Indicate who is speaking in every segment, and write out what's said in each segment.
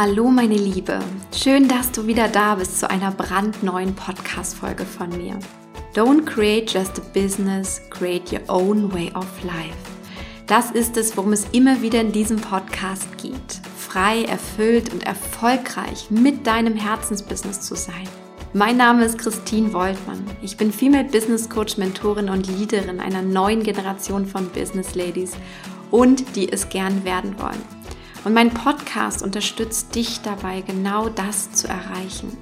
Speaker 1: Hallo meine Liebe, schön, dass du wieder da bist zu einer brandneuen Podcast-Folge von mir. Don't create just a business, create your own way of life. Das ist es, worum es immer wieder in diesem Podcast geht. Frei, erfüllt und erfolgreich mit deinem Herzensbusiness zu sein. Mein Name ist Christine Woltmann. Ich bin Female Business Coach, Mentorin und Leaderin einer neuen Generation von Business Ladies und die es gern werden wollen. Und mein Podcast unterstützt dich dabei, genau das zu erreichen.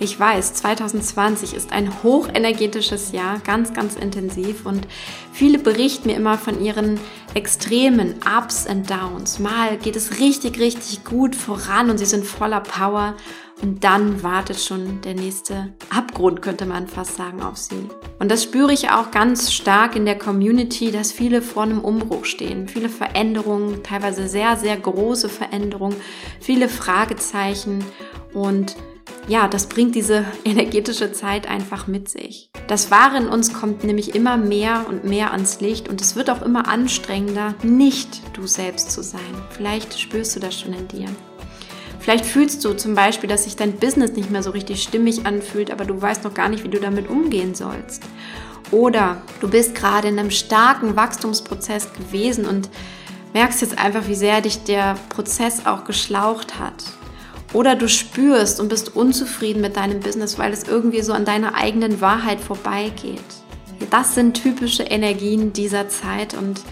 Speaker 1: Ich weiß, 2020 ist ein hochenergetisches Jahr, ganz, ganz intensiv und viele berichten mir immer von ihren extremen Ups and Downs. Mal geht es richtig, richtig gut voran und sie sind voller Power und dann wartet schon der nächste Abgrund, könnte man fast sagen, auf sie. Und das spüre ich auch ganz stark in der Community, dass viele vor einem Umbruch stehen. Viele Veränderungen, teilweise sehr, sehr große Veränderungen, viele Fragezeichen und ja, das bringt diese energetische Zeit einfach mit sich. Das Wahre in uns kommt nämlich immer mehr und mehr ans Licht und es wird auch immer anstrengender, nicht du selbst zu sein. Vielleicht spürst du das schon in dir. Vielleicht fühlst du zum Beispiel, dass sich dein Business nicht mehr so richtig stimmig anfühlt, aber du weißt noch gar nicht, wie du damit umgehen sollst. Oder du bist gerade in einem starken Wachstumsprozess gewesen und merkst jetzt einfach, wie sehr dich der Prozess auch geschlaucht hat. Oder du spürst und bist unzufrieden mit deinem Business, weil es irgendwie so an deiner eigenen Wahrheit vorbeigeht. Das sind typische Energien dieser Zeit und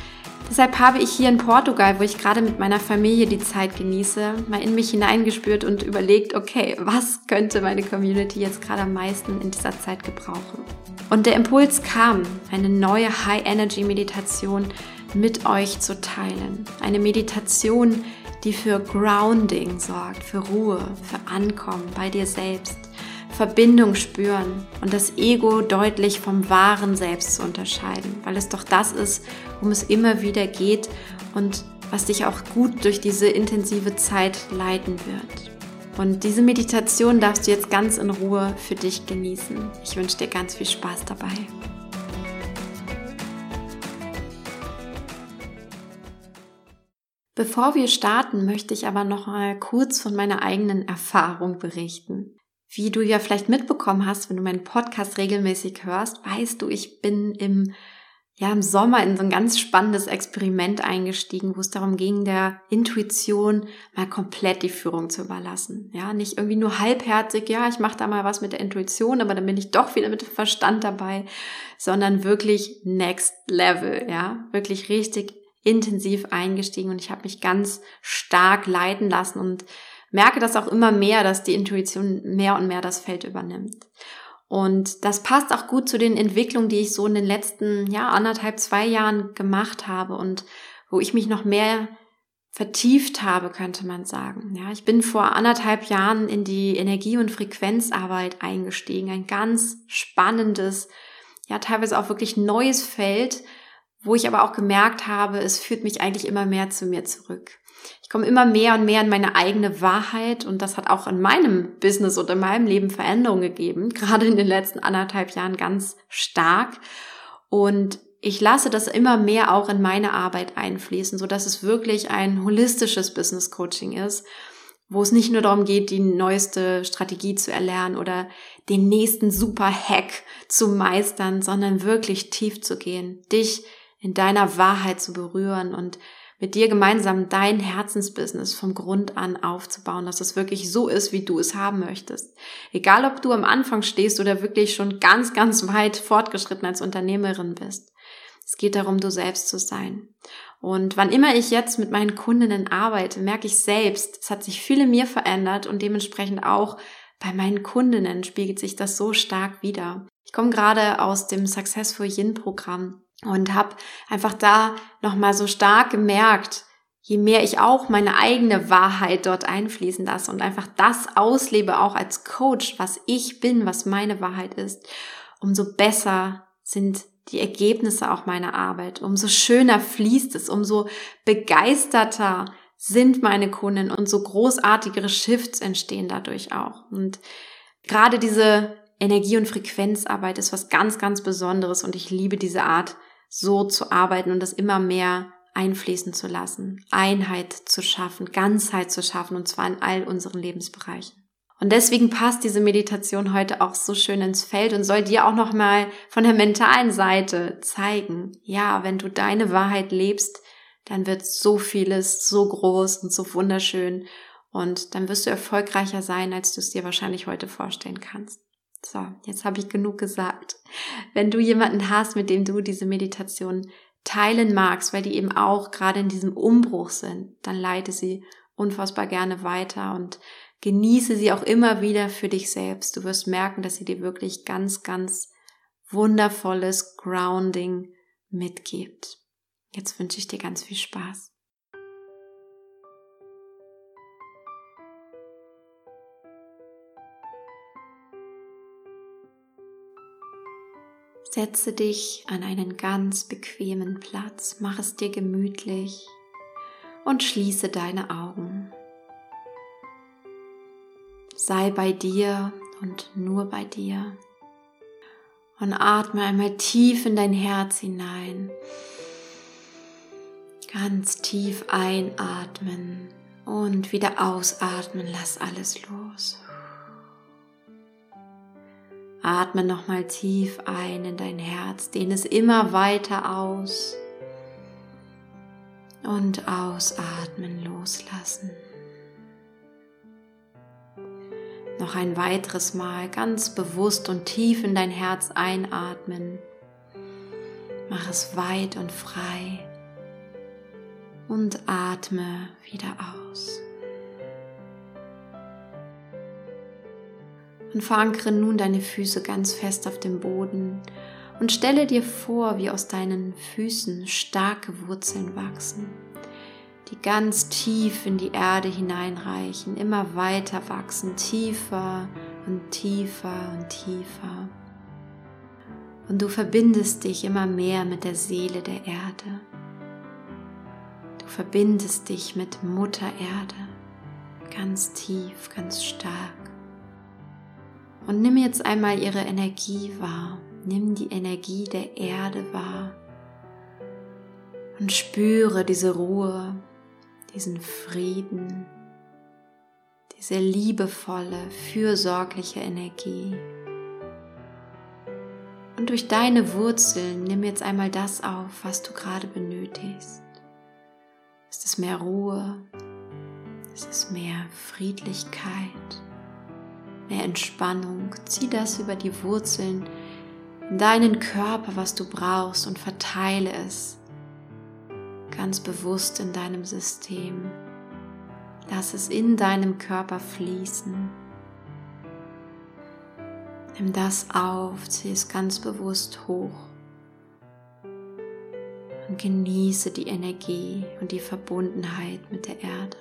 Speaker 1: deshalb habe ich hier in Portugal, wo ich gerade mit meiner Familie die Zeit genieße, mal in mich hineingespürt und überlegt, okay, was könnte meine Community jetzt gerade am meisten in dieser Zeit gebrauchen? Und der Impuls kam, eine neue High-Energy-Meditation mit euch zu teilen. Eine Meditation, die für Grounding sorgt, für Ruhe, für Ankommen bei dir selbst, Verbindung spüren und das Ego deutlich vom wahren Selbst zu unterscheiden, weil es doch das ist, worum es immer wieder geht und was dich auch gut durch diese intensive Zeit leiten wird. Und diese Meditation darfst du jetzt ganz in Ruhe für dich genießen. Ich wünsche dir ganz viel Spaß dabei. Bevor wir starten, möchte ich aber noch mal kurz von meiner eigenen Erfahrung berichten. Wie du ja vielleicht mitbekommen hast, wenn du meinen Podcast regelmäßig hörst, weißt du, ich bin im ja, im Sommer in so ein ganz spannendes Experiment eingestiegen, wo es darum ging, der Intuition mal komplett die Führung zu überlassen. Ja, nicht irgendwie nur halbherzig, ja, ich mache da mal was mit der Intuition, aber dann bin ich doch wieder mit dem Verstand dabei, sondern wirklich next level, ja, wirklich richtig intensiv eingestiegen und ich habe mich ganz stark leiten lassen und merke das auch immer mehr, dass die Intuition mehr und mehr das Feld übernimmt. Und das passt auch gut zu den Entwicklungen, die ich so in den letzten, ja, anderthalb, zwei Jahren gemacht habe und wo ich mich noch mehr vertieft habe, könnte man sagen. Ja, ich bin vor anderthalb Jahren in die Energie- und Frequenzarbeit eingestiegen. Ein ganz spannendes, ja, teilweise auch wirklich neues Feld, wo ich aber auch gemerkt habe, es führt mich eigentlich immer mehr zu mir zurück. Ich komme immer mehr und mehr in meine eigene Wahrheit und das hat auch in meinem Business und in meinem Leben Veränderungen gegeben, gerade in den letzten anderthalb Jahren ganz stark. Und ich lasse das immer mehr auch in meine Arbeit einfließen, so dass es wirklich ein holistisches Business Coaching ist, wo es nicht nur darum geht, die neueste Strategie zu erlernen oder den nächsten super Hack zu meistern, sondern wirklich tief zu gehen, dich in deiner Wahrheit zu berühren und mit dir gemeinsam dein Herzensbusiness vom Grund an aufzubauen, dass es wirklich so ist, wie du es haben möchtest. Egal, ob du am Anfang stehst oder wirklich schon ganz, ganz weit fortgeschritten als Unternehmerin bist. Es geht darum, du selbst zu sein. Und wann immer ich jetzt mit meinen Kundinnen arbeite, merke ich selbst, es hat sich viel in mir verändert und dementsprechend auch bei meinen Kundinnen spiegelt sich das so stark wieder. Ich komme gerade aus dem Successful Yin Programm und habe einfach da nochmal so stark gemerkt, je mehr ich auch meine eigene Wahrheit dort einfließen lasse und einfach das auslebe, auch als Coach, was ich bin, was meine Wahrheit ist, umso besser sind die Ergebnisse auch meiner Arbeit, umso schöner fließt es, umso begeisterter sind meine Kunden und so großartigere Shifts entstehen dadurch auch. Und gerade diese Energie- und Frequenzarbeit ist was ganz, ganz Besonderes und ich liebe diese Art so zu arbeiten und das immer mehr einfließen zu lassen, Einheit zu schaffen, Ganzheit zu schaffen und zwar in all unseren Lebensbereichen. Und deswegen passt diese Meditation heute auch so schön ins Feld und soll dir auch nochmal von der mentalen Seite zeigen, ja, wenn du deine Wahrheit lebst, dann wird so vieles so groß und so wunderschön und dann wirst du erfolgreicher sein, als du es dir wahrscheinlich heute vorstellen kannst. So, jetzt habe ich genug gesagt. Wenn du jemanden hast, mit dem du diese Meditation teilen magst, weil die eben auch gerade in diesem Umbruch sind, dann leite sie unfassbar gerne weiter und genieße sie auch immer wieder für dich selbst. Du wirst merken, dass sie dir wirklich ganz, ganz wundervolles Grounding mitgibt. Jetzt wünsche ich dir ganz viel Spaß. Setze dich an einen ganz bequemen Platz, mach es dir gemütlich und schließe deine Augen. Sei bei dir und nur bei dir. Und atme einmal tief in dein Herz hinein. Ganz tief einatmen und wieder ausatmen. Lass alles los. Atme nochmal tief ein in dein Herz, dehne es immer weiter aus und ausatmen, loslassen. Noch ein weiteres Mal ganz bewusst und tief in dein Herz einatmen. Mach es weit und frei und atme wieder aus. Und verankere nun deine Füße ganz fest auf dem Boden und stelle dir vor, wie aus deinen Füßen starke Wurzeln wachsen, die ganz tief in die Erde hineinreichen, immer weiter wachsen, tiefer und tiefer und tiefer. Und du verbindest dich immer mehr mit der Seele der Erde. Du verbindest dich mit Mutter Erde ganz tief, ganz stark. Und nimm jetzt einmal ihre Energie wahr. Nimm die Energie der Erde wahr. Und spüre diese Ruhe, diesen Frieden, diese liebevolle, fürsorgliche Energie. Und durch deine Wurzeln nimm jetzt einmal das auf, was du gerade benötigst. Es ist mehr Ruhe, es ist mehr Friedlichkeit, mehr Entspannung. Zieh das über die Wurzeln in deinen Körper, was du brauchst und verteile es ganz bewusst in deinem System. Lass es in deinem Körper fließen. Nimm das auf, zieh es ganz bewusst hoch und genieße die Energie und die Verbundenheit mit der Erde.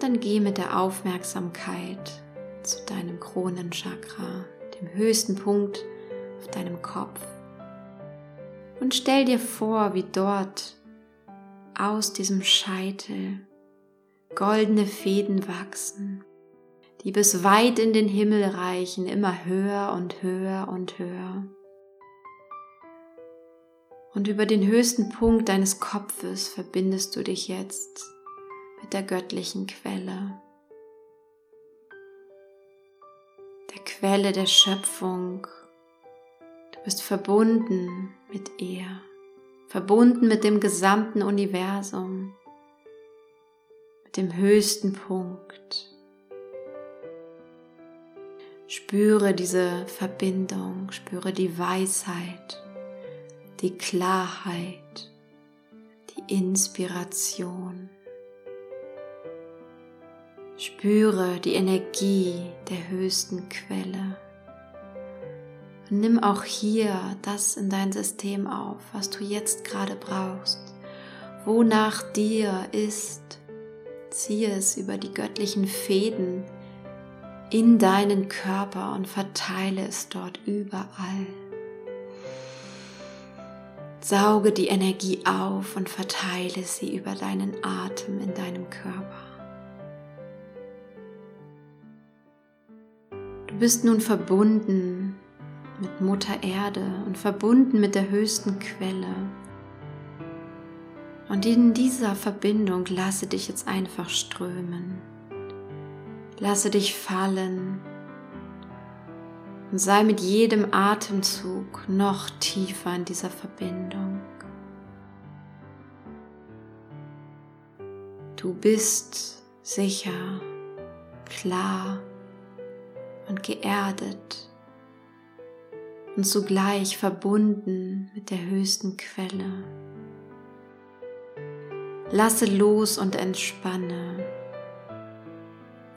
Speaker 1: Und dann geh mit der Aufmerksamkeit zu deinem Kronenchakra, dem höchsten Punkt auf deinem Kopf. Und stell dir vor, wie dort aus diesem Scheitel goldene Fäden wachsen, die bis weit in den Himmel reichen, immer höher und höher und höher. Und über den höchsten Punkt deines Kopfes verbindest du dich jetzt der göttlichen Quelle, der Quelle der Schöpfung. Du bist verbunden mit ihr, verbunden mit dem gesamten Universum, mit dem höchsten Punkt. Spüre diese Verbindung, spüre die Weisheit, die Klarheit, die Inspiration. Spüre die Energie der höchsten Quelle. Und nimm auch hier das in dein System auf, was du jetzt gerade brauchst. Wonach dir ist, ziehe es über die göttlichen Fäden in deinen Körper und verteile es dort überall. Sauge die Energie auf und verteile sie über deinen Atem in deinem Körper. Bist nun verbunden mit Mutter Erde und verbunden mit der höchsten Quelle. Und in dieser Verbindung lasse dich jetzt einfach strömen. Lasse dich fallen und sei mit jedem Atemzug noch tiefer in dieser Verbindung. Du bist sicher, klar und geerdet und zugleich verbunden mit der höchsten Quelle. Lasse los und entspanne.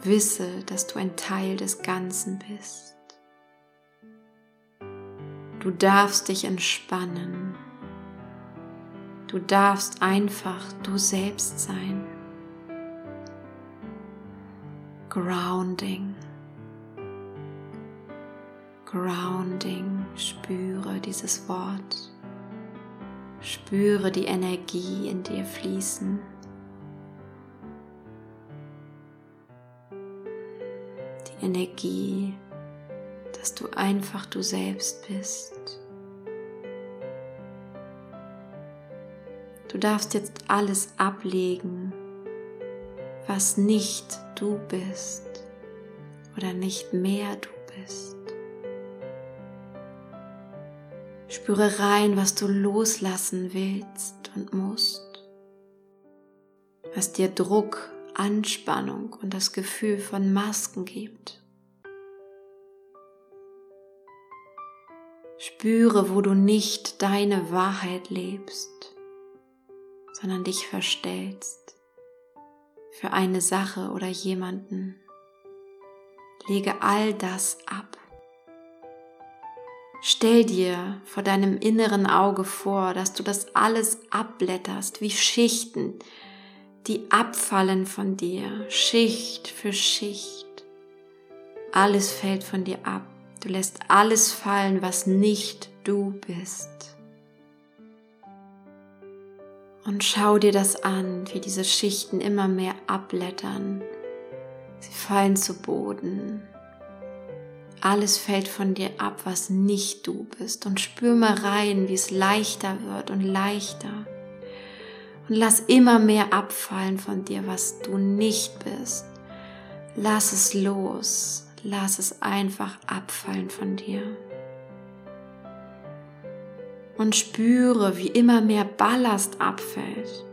Speaker 1: Wisse, dass du ein Teil des Ganzen bist. Du darfst dich entspannen. Du darfst einfach du selbst sein. Grounding. Grounding, spüre dieses Wort. Spüre die Energie in dir fließen. Die Energie, dass du einfach du selbst bist. Du darfst jetzt alles ablegen, was nicht du bist oder nicht mehr du bist. Spüre rein, was du loslassen willst und musst, was dir Druck, Anspannung und das Gefühl von Masken gibt. Spüre, wo du nicht deine Wahrheit lebst, sondern dich verstellst für eine Sache oder jemanden. Lege all das ab. Stell dir vor deinem inneren Auge vor, dass du das alles abblätterst wie Schichten, die abfallen von dir, Schicht für Schicht. Alles fällt von dir ab. Du lässt alles fallen, was nicht du bist. Und schau dir das an, wie diese Schichten immer mehr abblättern. Sie fallen zu Boden, alles fällt von dir ab, was nicht du bist. Und spür mal rein, wie es leichter wird und leichter. Und lass immer mehr abfallen von dir, was du nicht bist. Lass es los. Lass es einfach abfallen von dir. Und spüre, wie immer mehr Ballast abfällt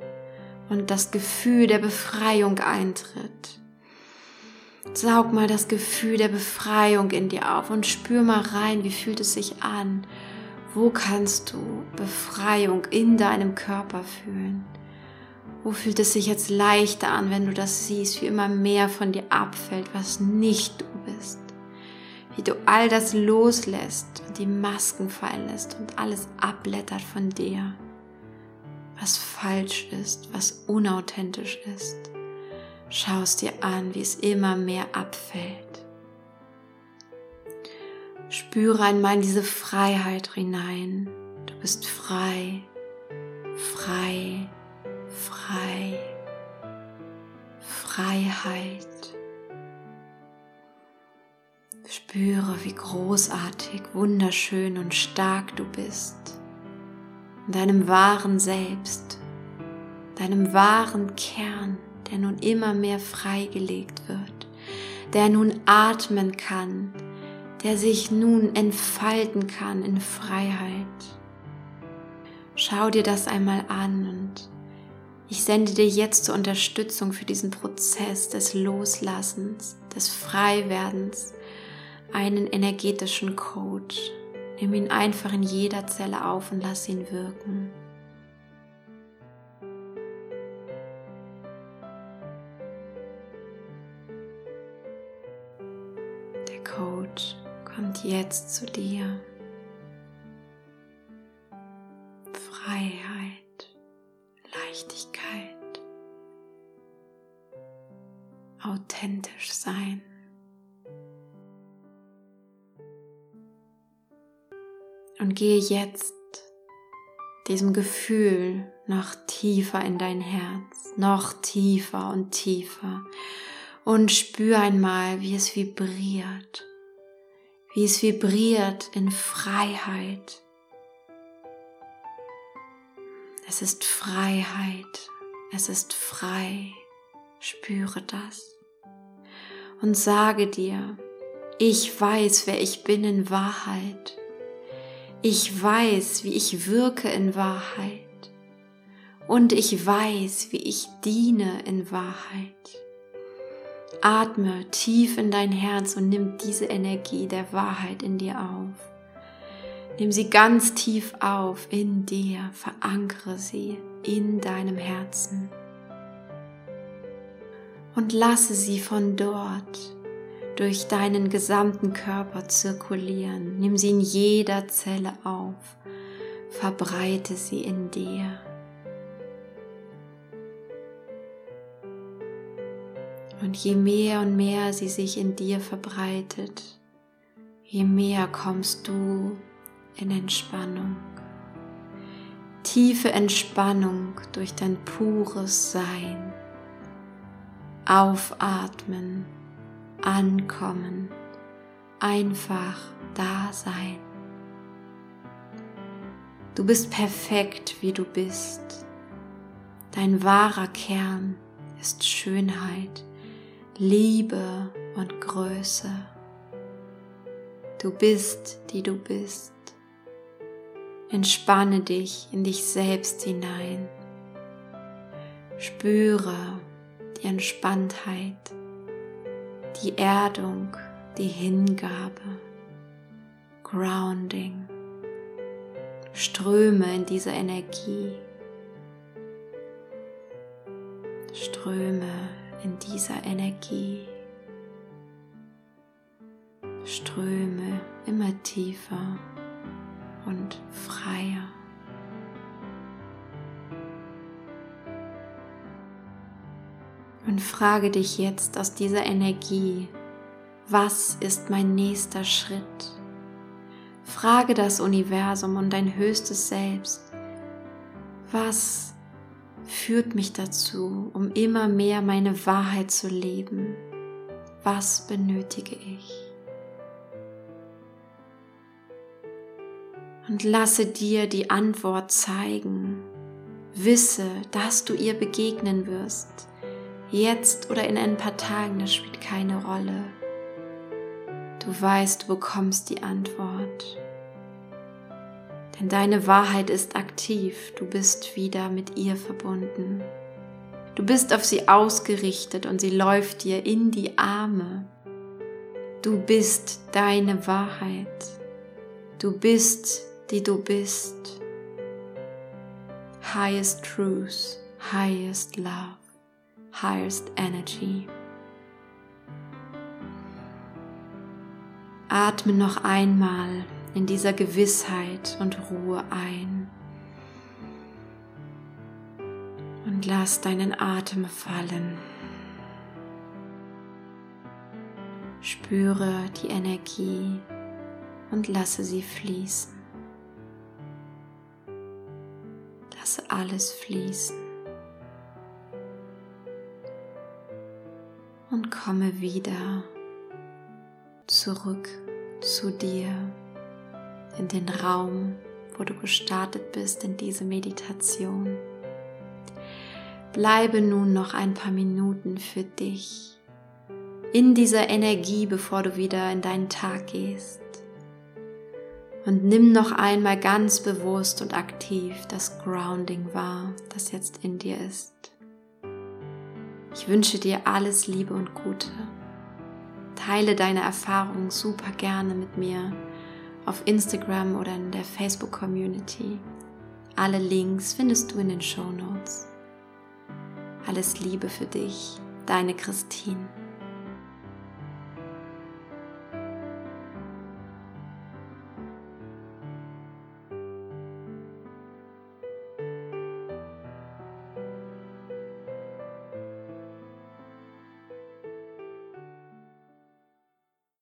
Speaker 1: und das Gefühl der Befreiung eintritt. Saug mal das Gefühl der Befreiung in dir auf und spür mal rein, wie fühlt es sich an. Wo kannst du Befreiung in deinem Körper fühlen? Wo fühlt es sich jetzt leichter an, wenn du das siehst, wie immer mehr von dir abfällt, was nicht du bist? Wie du all das loslässt und die Masken fallen lässt und alles abblättert von dir, was falsch ist, was unauthentisch ist schaust dir an, wie es immer mehr abfällt. Spüre einmal in diese Freiheit hinein. Du bist frei, frei, frei, Freiheit. Spüre, wie großartig, wunderschön und stark du bist. In deinem wahren Selbst, deinem wahren Kern der nun immer mehr freigelegt wird, der nun atmen kann, der sich nun entfalten kann in Freiheit. Schau dir das einmal an und ich sende dir jetzt zur Unterstützung für diesen Prozess des Loslassens, des Freiwerdens einen energetischen Coach. Nimm ihn einfach in jeder Zelle auf und lass ihn wirken. Jetzt zu dir. Freiheit, Leichtigkeit, authentisch sein. Und gehe jetzt diesem Gefühl noch tiefer in dein Herz, noch tiefer und tiefer und spür einmal, wie es vibriert wie es vibriert in Freiheit. Es ist Freiheit, es ist frei, spüre das und sage dir, ich weiß, wer ich bin in Wahrheit. Ich weiß, wie ich wirke in Wahrheit. Und ich weiß, wie ich diene in Wahrheit. Atme tief in dein Herz und nimm diese Energie der Wahrheit in dir auf. Nimm sie ganz tief auf in dir, verankere sie in deinem Herzen und lasse sie von dort durch deinen gesamten Körper zirkulieren. Nimm sie in jeder Zelle auf, verbreite sie in dir. Und je mehr und mehr sie sich in dir verbreitet, je mehr kommst du in Entspannung. Tiefe Entspannung durch dein pures Sein. Aufatmen, ankommen, einfach da sein. Du bist perfekt, wie du bist. Dein wahrer Kern ist Schönheit, Liebe und Größe. Du bist, die du bist. Entspanne dich in dich selbst hinein. Spüre die Entspanntheit, die Erdung, die Hingabe, Grounding. Ströme in diese Energie. Ströme in dieser Energie. Ströme immer tiefer und freier. Und frage dich jetzt aus dieser Energie, was ist mein nächster Schritt? Frage das Universum und dein höchstes Selbst, was führt mich dazu, um immer mehr meine Wahrheit zu leben? Was benötige ich? und lasse dir die Antwort zeigen. Wisse, dass du ihr begegnen wirst. Jetzt oder in ein paar Tagen, das spielt keine Rolle. Du weißt, du bekommst die Antwort. Denn deine Wahrheit ist aktiv, du bist wieder mit ihr verbunden. Du bist auf sie ausgerichtet und sie läuft dir in die Arme. Du bist deine Wahrheit. Du bist die du bist. Highest Truth, highest Love, highest Energy. Atme noch einmal in dieser Gewissheit und Ruhe ein. Und lass deinen Atem fallen. Spüre die Energie und lasse sie fließen. Lasse alles fließen. Und komme wieder zurück zu dir in den Raum, wo du gestartet bist in diese Meditation. Bleibe nun noch ein paar Minuten für dich in dieser Energie, bevor du wieder in deinen Tag gehst. Und nimm noch einmal ganz bewusst und aktiv das Grounding wahr, das jetzt in dir ist. Ich wünsche dir alles Liebe und Gute. Teile deine Erfahrungen super gerne mit mir auf Instagram oder in der Facebook Community. Alle Links findest du in den Show Notes. Alles Liebe für dich, deine Christine.